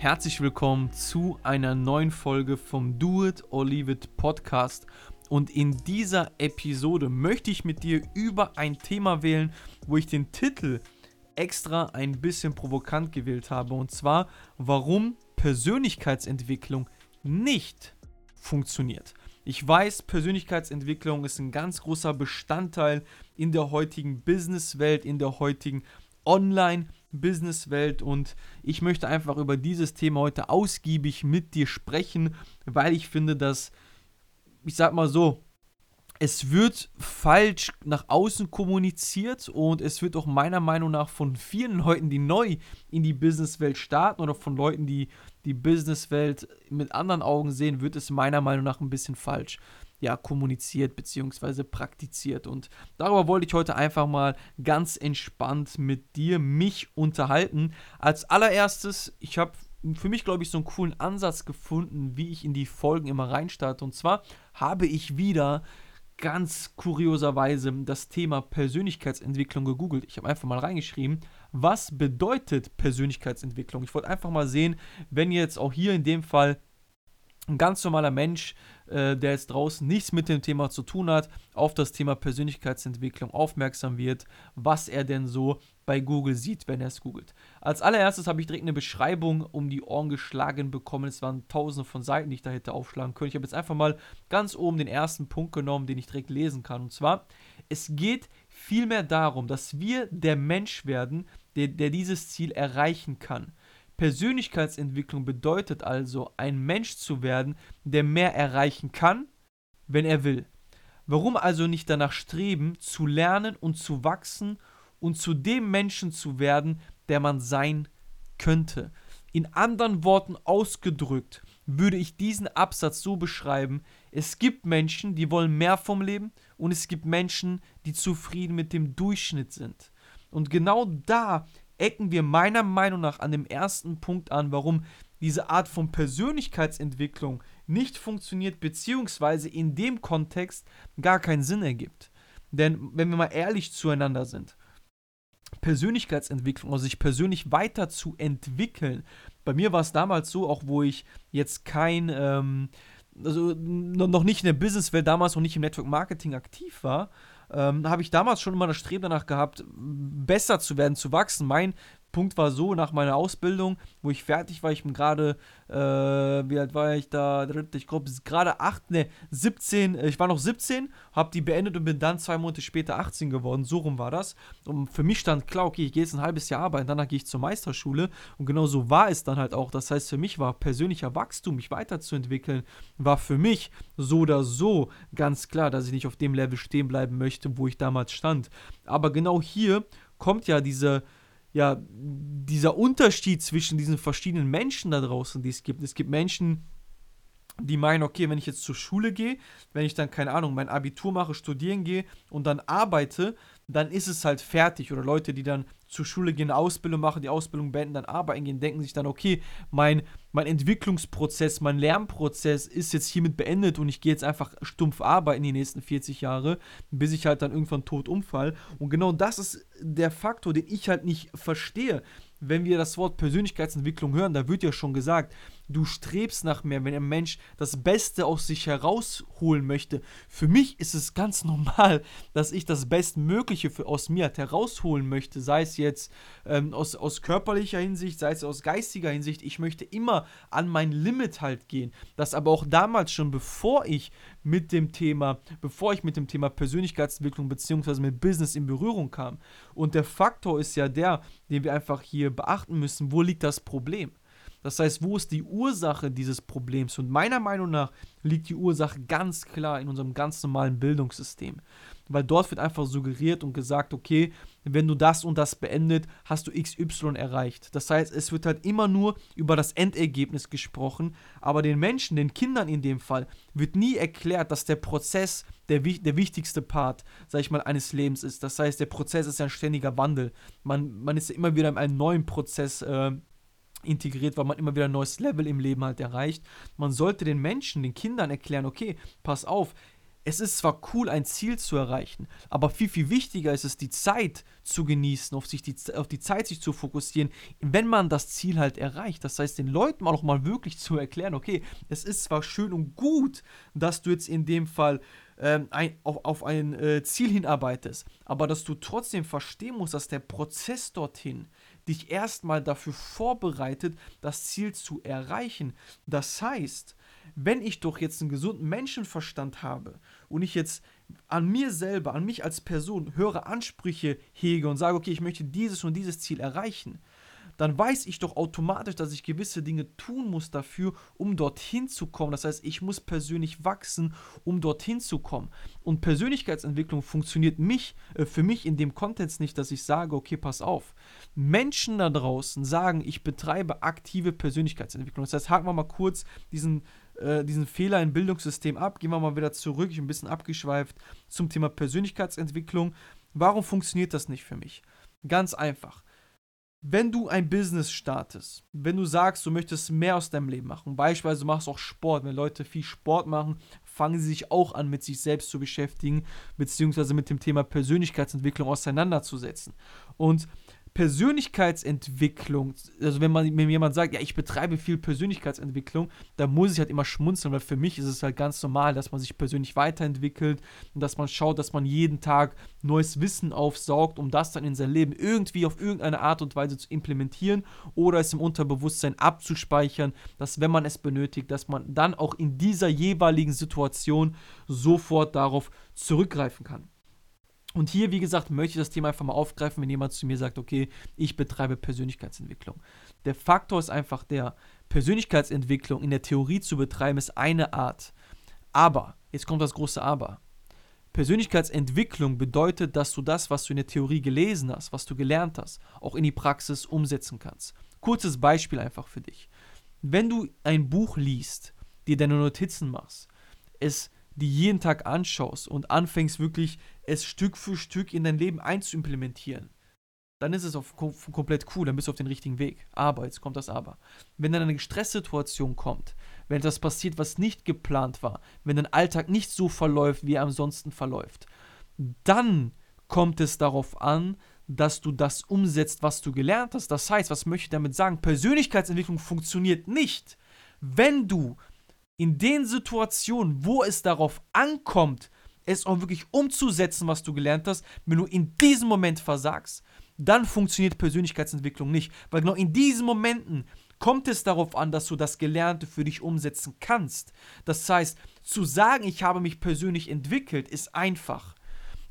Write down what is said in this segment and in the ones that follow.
Herzlich willkommen zu einer neuen Folge vom Do It or Leave It Podcast. Und in dieser Episode möchte ich mit dir über ein Thema wählen, wo ich den Titel extra ein bisschen provokant gewählt habe. Und zwar, warum Persönlichkeitsentwicklung nicht funktioniert. Ich weiß, Persönlichkeitsentwicklung ist ein ganz großer Bestandteil in der heutigen Businesswelt, in der heutigen Online-Businesswelt und ich möchte einfach über dieses Thema heute ausgiebig mit dir sprechen, weil ich finde, dass, ich sag mal so, es wird falsch nach außen kommuniziert und es wird auch meiner Meinung nach von vielen Leuten, die neu in die Businesswelt starten oder von Leuten, die die Businesswelt mit anderen Augen sehen, wird es meiner Meinung nach ein bisschen falsch ja, kommuniziert bzw. praktiziert. Und darüber wollte ich heute einfach mal ganz entspannt mit dir mich unterhalten. Als allererstes, ich habe für mich, glaube ich, so einen coolen Ansatz gefunden, wie ich in die Folgen immer reinstarte. Und zwar habe ich wieder ganz kurioserweise das Thema Persönlichkeitsentwicklung gegoogelt. Ich habe einfach mal reingeschrieben, was bedeutet Persönlichkeitsentwicklung? Ich wollte einfach mal sehen, wenn jetzt auch hier in dem Fall ein ganz normaler Mensch äh, der jetzt draußen nichts mit dem Thema zu tun hat, auf das Thema Persönlichkeitsentwicklung aufmerksam wird, was er denn so bei Google sieht, wenn er es googelt. Als allererstes habe ich direkt eine Beschreibung um die Ohren geschlagen bekommen. Es waren tausende von Seiten, die ich da hätte aufschlagen können. Ich habe jetzt einfach mal ganz oben den ersten Punkt genommen, den ich direkt lesen kann. Und zwar, es geht vielmehr darum, dass wir der Mensch werden, der, der dieses Ziel erreichen kann. Persönlichkeitsentwicklung bedeutet also, ein Mensch zu werden, der mehr erreichen kann, wenn er will. Warum also nicht danach streben, zu lernen und zu wachsen und zu dem Menschen zu werden, der man sein könnte? In anderen Worten ausgedrückt würde ich diesen Absatz so beschreiben, es gibt Menschen, die wollen mehr vom Leben und es gibt Menschen, die zufrieden mit dem Durchschnitt sind. Und genau da ecken wir meiner Meinung nach an dem ersten Punkt an, warum diese Art von Persönlichkeitsentwicklung nicht funktioniert, beziehungsweise in dem Kontext gar keinen Sinn ergibt. Denn wenn wir mal ehrlich zueinander sind, Persönlichkeitsentwicklung, also sich persönlich weiterzuentwickeln. Bei mir war es damals so, auch wo ich jetzt kein, ähm, also noch nicht in der Businesswelt damals noch nicht im Network Marketing aktiv war, ähm, habe ich damals schon immer das Streben danach gehabt, besser zu werden, zu wachsen. Mein Punkt war so, nach meiner Ausbildung, wo ich fertig war, ich bin gerade, äh, wie alt war ich da? Ich glaube, gerade 8, ne, 17, äh, ich war noch 17, habe die beendet und bin dann zwei Monate später 18 geworden. So rum war das. Und für mich stand klar, okay, ich gehe jetzt ein halbes Jahr arbeiten, danach gehe ich zur Meisterschule. Und genau so war es dann halt auch. Das heißt, für mich war persönlicher Wachstum, mich weiterzuentwickeln, war für mich so oder so ganz klar, dass ich nicht auf dem Level stehen bleiben möchte, wo ich damals stand. Aber genau hier kommt ja diese ja, dieser Unterschied zwischen diesen verschiedenen Menschen da draußen, die es gibt. Es gibt Menschen, die meinen, okay, wenn ich jetzt zur Schule gehe, wenn ich dann, keine Ahnung, mein Abitur mache, studieren gehe und dann arbeite, dann ist es halt fertig. Oder Leute, die dann zur Schule gehen, Ausbildung machen, die Ausbildung beenden, dann arbeiten gehen, denken sich dann, okay, mein, mein Entwicklungsprozess, mein Lernprozess ist jetzt hiermit beendet und ich gehe jetzt einfach stumpf arbeiten die nächsten 40 Jahre, bis ich halt dann irgendwann tot umfall. Und genau das ist der Faktor, den ich halt nicht verstehe wenn wir das Wort Persönlichkeitsentwicklung hören, da wird ja schon gesagt, du strebst nach mehr, wenn ein Mensch das Beste aus sich herausholen möchte. Für mich ist es ganz normal, dass ich das Bestmögliche für, aus mir herausholen möchte, sei es jetzt ähm, aus, aus körperlicher Hinsicht, sei es aus geistiger Hinsicht. Ich möchte immer an mein Limit halt gehen. Das aber auch damals schon, bevor ich mit dem Thema, bevor ich mit dem Thema Persönlichkeitsentwicklung bzw. mit Business in Berührung kam. Und der Faktor ist ja der, den wir einfach hier beachten müssen, wo liegt das Problem? Das heißt, wo ist die Ursache dieses Problems? Und meiner Meinung nach liegt die Ursache ganz klar in unserem ganz normalen Bildungssystem weil dort wird einfach suggeriert und gesagt, okay, wenn du das und das beendet, hast du XY erreicht. Das heißt, es wird halt immer nur über das Endergebnis gesprochen, aber den Menschen, den Kindern in dem Fall, wird nie erklärt, dass der Prozess der, der wichtigste Part, sag ich mal, eines Lebens ist. Das heißt, der Prozess ist ja ein ständiger Wandel. Man, man ist ja immer wieder in einem neuen Prozess äh, integriert, weil man immer wieder ein neues Level im Leben halt erreicht. Man sollte den Menschen, den Kindern erklären, okay, pass auf, es ist zwar cool, ein Ziel zu erreichen, aber viel, viel wichtiger ist es, die Zeit zu genießen, auf, sich die, auf die Zeit sich zu fokussieren, wenn man das Ziel halt erreicht. Das heißt, den Leuten auch mal wirklich zu erklären, okay, es ist zwar schön und gut, dass du jetzt in dem Fall ähm, ein, auf, auf ein äh, Ziel hinarbeitest, aber dass du trotzdem verstehen musst, dass der Prozess dorthin dich erstmal dafür vorbereitet, das Ziel zu erreichen. Das heißt, wenn ich doch jetzt einen gesunden Menschenverstand habe und ich jetzt an mir selber, an mich als Person höhere Ansprüche hege und sage, okay, ich möchte dieses und dieses Ziel erreichen, dann weiß ich doch automatisch, dass ich gewisse Dinge tun muss dafür, um dorthin zu kommen. Das heißt, ich muss persönlich wachsen, um dorthin zu kommen. Und Persönlichkeitsentwicklung funktioniert mich, äh, für mich in dem Kontext nicht, dass ich sage, okay, pass auf. Menschen da draußen sagen, ich betreibe aktive Persönlichkeitsentwicklung. Das heißt, haken wir mal kurz diesen äh, diesen Fehler im Bildungssystem ab. Gehen wir mal wieder zurück, ich bin ein bisschen abgeschweift zum Thema Persönlichkeitsentwicklung. Warum funktioniert das nicht für mich? Ganz einfach. Wenn du ein Business startest, wenn du sagst, du möchtest mehr aus deinem Leben machen, beispielsweise du machst auch Sport, wenn Leute viel Sport machen, fangen sie sich auch an, mit sich selbst zu beschäftigen, beziehungsweise mit dem Thema Persönlichkeitsentwicklung auseinanderzusetzen. Und Persönlichkeitsentwicklung, also wenn man wenn jemand sagt, ja, ich betreibe viel Persönlichkeitsentwicklung, da muss ich halt immer schmunzeln, weil für mich ist es halt ganz normal, dass man sich persönlich weiterentwickelt und dass man schaut, dass man jeden Tag neues Wissen aufsaugt, um das dann in sein Leben irgendwie auf irgendeine Art und Weise zu implementieren oder es im Unterbewusstsein abzuspeichern, dass wenn man es benötigt, dass man dann auch in dieser jeweiligen Situation sofort darauf zurückgreifen kann. Und hier, wie gesagt, möchte ich das Thema einfach mal aufgreifen, wenn jemand zu mir sagt, okay, ich betreibe Persönlichkeitsentwicklung. Der Faktor ist einfach der, Persönlichkeitsentwicklung in der Theorie zu betreiben, ist eine Art. Aber, jetzt kommt das große Aber. Persönlichkeitsentwicklung bedeutet, dass du das, was du in der Theorie gelesen hast, was du gelernt hast, auch in die Praxis umsetzen kannst. Kurzes Beispiel einfach für dich. Wenn du ein Buch liest, dir deine Notizen machst, es die jeden Tag anschaust und anfängst wirklich es Stück für Stück in dein Leben einzuimplementieren, dann ist es auf, komplett cool, dann bist du auf den richtigen Weg. Aber, jetzt kommt das Aber. Wenn dann eine Stresssituation kommt, wenn etwas passiert, was nicht geplant war, wenn dein Alltag nicht so verläuft, wie er ansonsten verläuft, dann kommt es darauf an, dass du das umsetzt, was du gelernt hast. Das heißt, was möchte ich damit sagen? Persönlichkeitsentwicklung funktioniert nicht, wenn du in den Situationen, wo es darauf ankommt, es auch wirklich umzusetzen, was du gelernt hast, wenn du in diesem Moment versagst, dann funktioniert Persönlichkeitsentwicklung nicht. Weil genau in diesen Momenten kommt es darauf an, dass du das Gelernte für dich umsetzen kannst. Das heißt, zu sagen, ich habe mich persönlich entwickelt, ist einfach.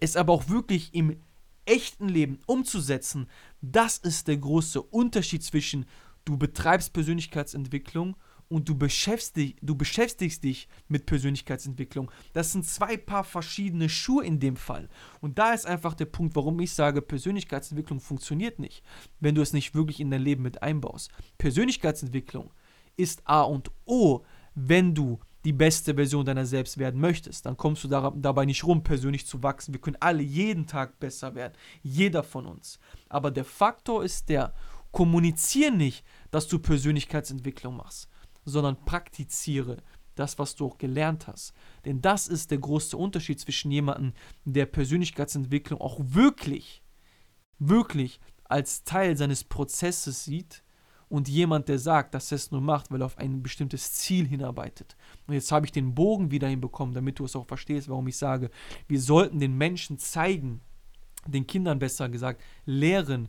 Es aber auch wirklich im echten Leben umzusetzen, das ist der große Unterschied zwischen du betreibst Persönlichkeitsentwicklung und du beschäftigst, du beschäftigst dich mit Persönlichkeitsentwicklung. Das sind zwei Paar verschiedene Schuhe in dem Fall. Und da ist einfach der Punkt, warum ich sage, Persönlichkeitsentwicklung funktioniert nicht, wenn du es nicht wirklich in dein Leben mit einbaust. Persönlichkeitsentwicklung ist A und O, wenn du die beste Version deiner selbst werden möchtest, dann kommst du dabei nicht rum, persönlich zu wachsen. Wir können alle jeden Tag besser werden, jeder von uns. Aber der Faktor ist der, kommuniziere nicht, dass du Persönlichkeitsentwicklung machst sondern praktiziere das, was du auch gelernt hast. Denn das ist der große Unterschied zwischen jemandem, der Persönlichkeitsentwicklung auch wirklich, wirklich als Teil seines Prozesses sieht und jemand, der sagt, dass er es nur macht, weil er auf ein bestimmtes Ziel hinarbeitet. Und jetzt habe ich den Bogen wieder hinbekommen, damit du es auch verstehst, warum ich sage, wir sollten den Menschen zeigen, den Kindern besser gesagt, lehren,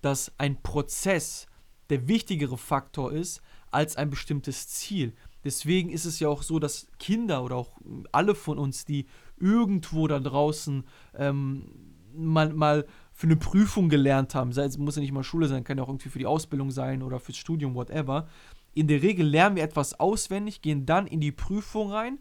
dass ein Prozess der wichtigere Faktor ist als ein bestimmtes Ziel. Deswegen ist es ja auch so, dass Kinder oder auch alle von uns, die irgendwo da draußen ähm, mal, mal für eine Prüfung gelernt haben, sei es muss ja nicht mal Schule sein, kann ja auch irgendwie für die Ausbildung sein oder fürs Studium, whatever. In der Regel lernen wir etwas auswendig, gehen dann in die Prüfung rein,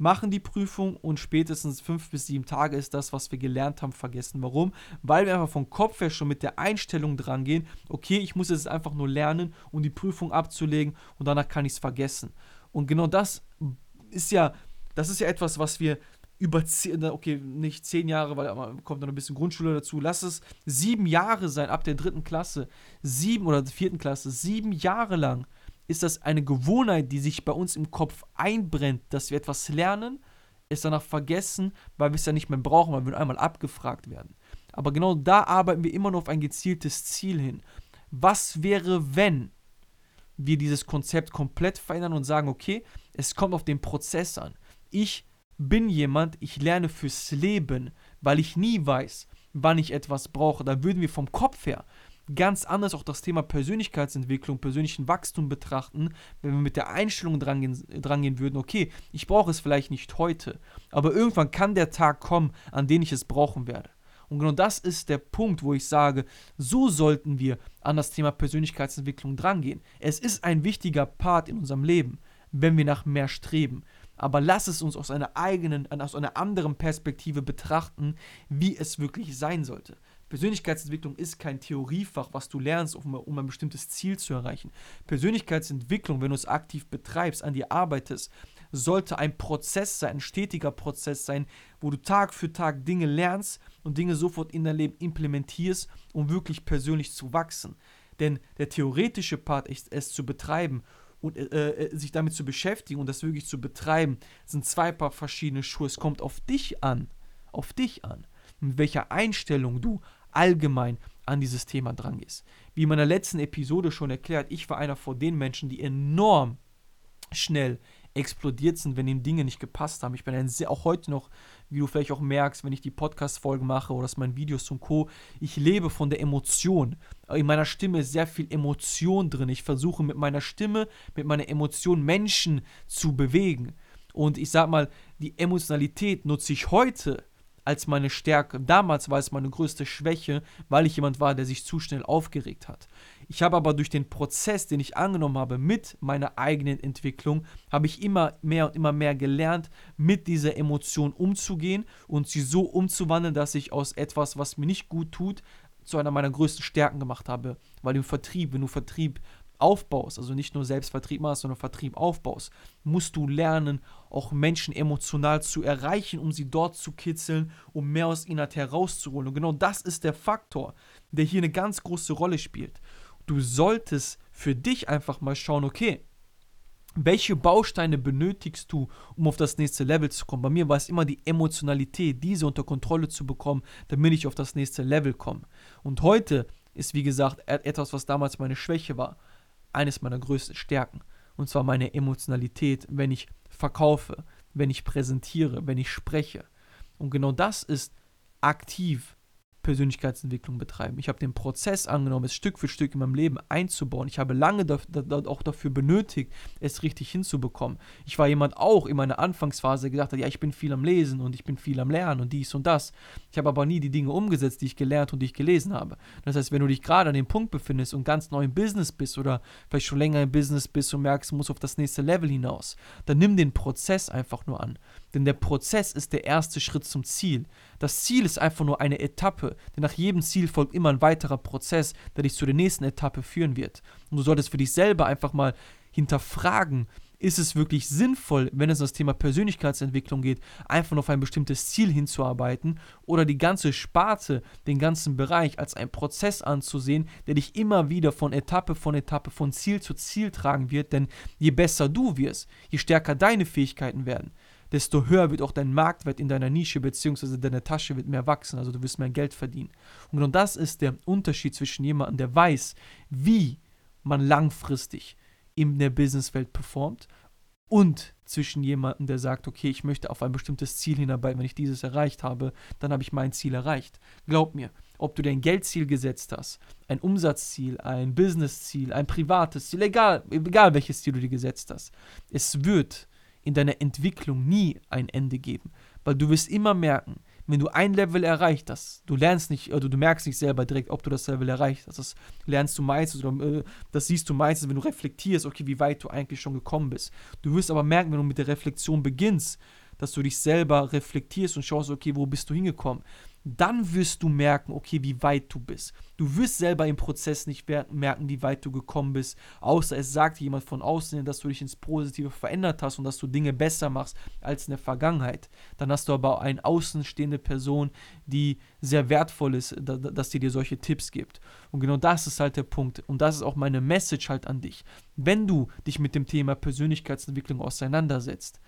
machen die Prüfung und spätestens fünf bis sieben Tage ist das, was wir gelernt haben, vergessen. Warum? Weil wir einfach vom Kopf her schon mit der Einstellung dran gehen, okay, ich muss es einfach nur lernen, um die Prüfung abzulegen und danach kann ich es vergessen. Und genau das ist ja, das ist ja etwas, was wir über zehn, okay, nicht zehn Jahre, weil kommt noch ein bisschen Grundschule dazu, lass es sieben Jahre sein, ab der dritten Klasse, sieben oder vierten Klasse, sieben Jahre lang ist das eine Gewohnheit, die sich bei uns im Kopf einbrennt, dass wir etwas lernen, es danach vergessen, weil wir es ja nicht mehr brauchen, weil wir einmal abgefragt werden. Aber genau da arbeiten wir immer nur auf ein gezieltes Ziel hin. Was wäre, wenn wir dieses Konzept komplett verändern und sagen, okay, es kommt auf den Prozess an. Ich bin jemand, ich lerne fürs Leben, weil ich nie weiß, wann ich etwas brauche. Da würden wir vom Kopf her ganz anders auch das Thema Persönlichkeitsentwicklung, persönlichen Wachstum betrachten, wenn wir mit der Einstellung drangehen, drangehen würden, okay, ich brauche es vielleicht nicht heute, aber irgendwann kann der Tag kommen, an dem ich es brauchen werde. Und genau das ist der Punkt, wo ich sage, so sollten wir an das Thema Persönlichkeitsentwicklung drangehen. Es ist ein wichtiger Part in unserem Leben, wenn wir nach mehr streben. Aber lass es uns aus einer eigenen, aus einer anderen Perspektive betrachten, wie es wirklich sein sollte. Persönlichkeitsentwicklung ist kein Theoriefach, was du lernst, um, um, ein bestimmtes Ziel zu erreichen. Persönlichkeitsentwicklung, wenn du es aktiv betreibst, an dir arbeitest, sollte ein Prozess sein, ein stetiger Prozess sein, wo du Tag für Tag Dinge lernst und Dinge sofort in dein Leben implementierst, um wirklich persönlich zu wachsen. Denn der theoretische Part, ist, es zu betreiben und äh, äh, sich damit zu beschäftigen und das wirklich zu betreiben, sind zwei Paar verschiedene Schuhe. Es kommt auf dich an, auf dich an, mit welcher Einstellung du allgemein an dieses Thema dran gehst. Wie in meiner letzten Episode schon erklärt, ich war einer von den Menschen, die enorm schnell explodiert sind, wenn ihm Dinge nicht gepasst haben. Ich bin ein sehr, auch heute noch, wie du vielleicht auch merkst, wenn ich die Podcast-Folgen mache oder meine Videos zum Co., ich lebe von der Emotion. In meiner Stimme ist sehr viel Emotion drin. Ich versuche mit meiner Stimme, mit meiner Emotion Menschen zu bewegen. Und ich sag mal, die Emotionalität nutze ich heute als meine Stärke. Damals war es meine größte Schwäche, weil ich jemand war, der sich zu schnell aufgeregt hat. Ich habe aber durch den Prozess, den ich angenommen habe mit meiner eigenen Entwicklung, habe ich immer mehr und immer mehr gelernt, mit dieser Emotion umzugehen und sie so umzuwandeln, dass ich aus etwas, was mir nicht gut tut, zu einer meiner größten Stärken gemacht habe. Weil im Vertrieb, wenn du Vertrieb aufbaust, also nicht nur Selbstvertrieb machst, sondern Vertrieb aufbaust, musst du lernen, auch Menschen emotional zu erreichen, um sie dort zu kitzeln, um mehr aus ihnen herauszuholen. Und genau das ist der Faktor, der hier eine ganz große Rolle spielt. Du solltest für dich einfach mal schauen, okay, welche Bausteine benötigst du, um auf das nächste Level zu kommen? Bei mir war es immer die Emotionalität, diese unter Kontrolle zu bekommen, damit ich auf das nächste Level komme. Und heute ist, wie gesagt, etwas, was damals meine Schwäche war eines meiner größten Stärken. Und zwar meine Emotionalität, wenn ich verkaufe, wenn ich präsentiere, wenn ich spreche. Und genau das ist aktiv Persönlichkeitsentwicklung betreiben. Ich habe den Prozess angenommen, es Stück für Stück in meinem Leben einzubauen. Ich habe lange da, da, auch dafür benötigt, es richtig hinzubekommen. Ich war jemand auch in meiner Anfangsphase, gesagt hat, ja, ich bin viel am Lesen und ich bin viel am Lernen und dies und das. Ich habe aber nie die Dinge umgesetzt, die ich gelernt und die ich gelesen habe. Das heißt, wenn du dich gerade an dem Punkt befindest und ganz neu im Business bist oder vielleicht schon länger im Business bist und merkst, du musst auf das nächste Level hinaus, dann nimm den Prozess einfach nur an. Denn der Prozess ist der erste Schritt zum Ziel. Das Ziel ist einfach nur eine Etappe, denn nach jedem Ziel folgt immer ein weiterer Prozess, der dich zu der nächsten Etappe führen wird. Und du solltest für dich selber einfach mal hinterfragen, ist es wirklich sinnvoll, wenn es um das Thema Persönlichkeitsentwicklung geht, einfach nur auf ein bestimmtes Ziel hinzuarbeiten oder die ganze Sparte, den ganzen Bereich als einen Prozess anzusehen, der dich immer wieder von Etappe von Etappe, von Ziel zu Ziel tragen wird, denn je besser du wirst, je stärker deine Fähigkeiten werden, desto höher wird auch dein Marktwert in deiner Nische bzw. deine Tasche wird mehr wachsen, also du wirst mehr Geld verdienen. Und genau das ist der Unterschied zwischen jemandem, der weiß, wie man langfristig in der Businesswelt performt und zwischen jemandem, der sagt, okay, ich möchte auf ein bestimmtes Ziel hinarbeiten, wenn ich dieses erreicht habe, dann habe ich mein Ziel erreicht. Glaub mir, ob du dir ein Geldziel gesetzt hast, ein Umsatzziel, ein Businessziel, ein privates Ziel, egal, egal welches Ziel du dir gesetzt hast, es wird in deiner Entwicklung nie ein Ende geben. Weil du wirst immer merken, wenn du ein Level erreicht hast, du lernst nicht, oder du merkst nicht selber direkt, ob du das Level erreicht hast. Das lernst du meistens oder äh, das siehst du meistens, wenn du reflektierst, okay, wie weit du eigentlich schon gekommen bist. Du wirst aber merken, wenn du mit der Reflexion beginnst, dass du dich selber reflektierst und schaust, okay, wo bist du hingekommen dann wirst du merken, okay, wie weit du bist. Du wirst selber im Prozess nicht merken, wie weit du gekommen bist, außer es sagt jemand von außen, dass du dich ins Positive verändert hast und dass du Dinge besser machst als in der Vergangenheit. Dann hast du aber eine außenstehende Person, die sehr wertvoll ist, dass die dir solche Tipps gibt. Und genau das ist halt der Punkt. Und das ist auch meine Message halt an dich. Wenn du dich mit dem Thema Persönlichkeitsentwicklung auseinandersetzt,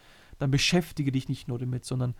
dann beschäftige dich nicht nur damit, sondern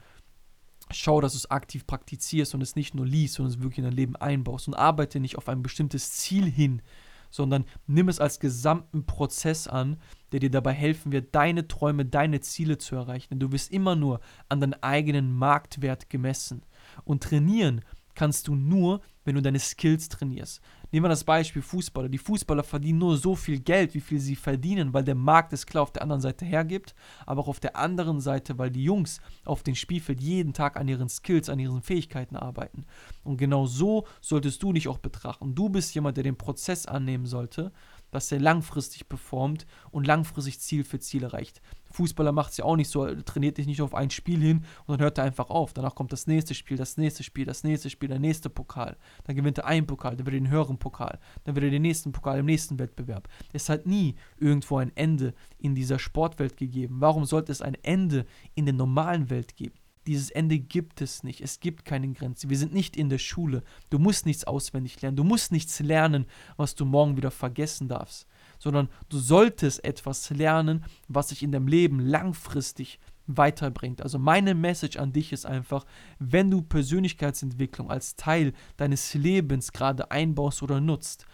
schau, dass du es aktiv praktizierst und es nicht nur liest, sondern es wirklich in dein Leben einbaust und arbeite nicht auf ein bestimmtes Ziel hin, sondern nimm es als gesamten Prozess an, der dir dabei helfen wird, deine Träume, deine Ziele zu erreichen. Denn du wirst immer nur an deinen eigenen Marktwert gemessen. Und trainieren kannst du nur, wenn du deine Skills trainierst. Nehmen wir das Beispiel Fußballer. Die Fußballer verdienen nur so viel Geld, wie viel sie verdienen, weil der Markt es klar auf der anderen Seite hergibt, aber auch auf der anderen Seite, weil die Jungs auf dem Spielfeld jeden Tag an ihren Skills, an ihren Fähigkeiten arbeiten. Und genau so solltest du dich auch betrachten. Du bist jemand, der den Prozess annehmen sollte, dass er langfristig performt und langfristig Ziel für Ziel erreicht. Fußballer macht es ja auch nicht so, trainiert dich nicht auf ein Spiel hin und dann hört er einfach auf. Danach kommt das nächste Spiel, das nächste Spiel, das nächste Spiel, der nächste Pokal. Dann gewinnt er einen Pokal, dann wird er den höheren Pokal, dann wird er den nächsten Pokal im nächsten Wettbewerb. Es hat nie irgendwo ein Ende in dieser Sportwelt gegeben. Warum sollte es ein Ende in der normalen Welt geben? Dieses Ende gibt es nicht. Es gibt keine Grenze. Wir sind nicht in der Schule. Du musst nichts auswendig lernen. Du musst nichts lernen, was du morgen wieder vergessen darfst. Sondern du solltest etwas lernen, was sich in deinem Leben langfristig weiterbringt. Also meine Message an dich ist einfach, wenn du Persönlichkeitsentwicklung als Teil deines Lebens gerade einbaust oder nutzt,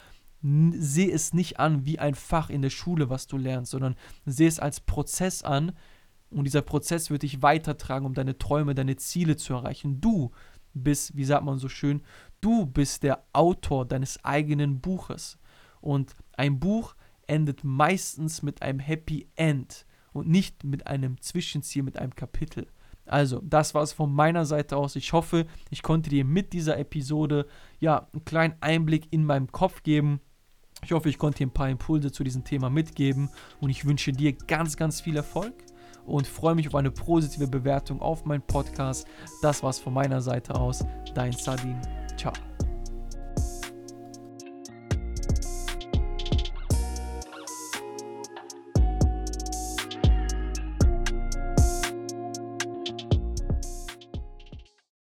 sehe es nicht an wie ein Fach in der Schule, was du lernst, sondern sehe es als Prozess an, und dieser Prozess wird dich weitertragen, um deine Träume, deine Ziele zu erreichen. Du bist, wie sagt man so schön, du bist der Autor deines eigenen Buches. Und ein Buch endet meistens mit einem Happy End und nicht mit einem Zwischenziel, mit einem Kapitel. Also, das war es von meiner Seite aus. Ich hoffe, ich konnte dir mit dieser Episode ja einen kleinen Einblick in meinem Kopf geben. Ich hoffe, ich konnte dir ein paar Impulse zu diesem Thema mitgeben und ich wünsche dir ganz, ganz viel Erfolg und freue mich auf eine positive Bewertung auf meinen Podcast. Das war's von meiner Seite aus. Dein Sadin. Ciao.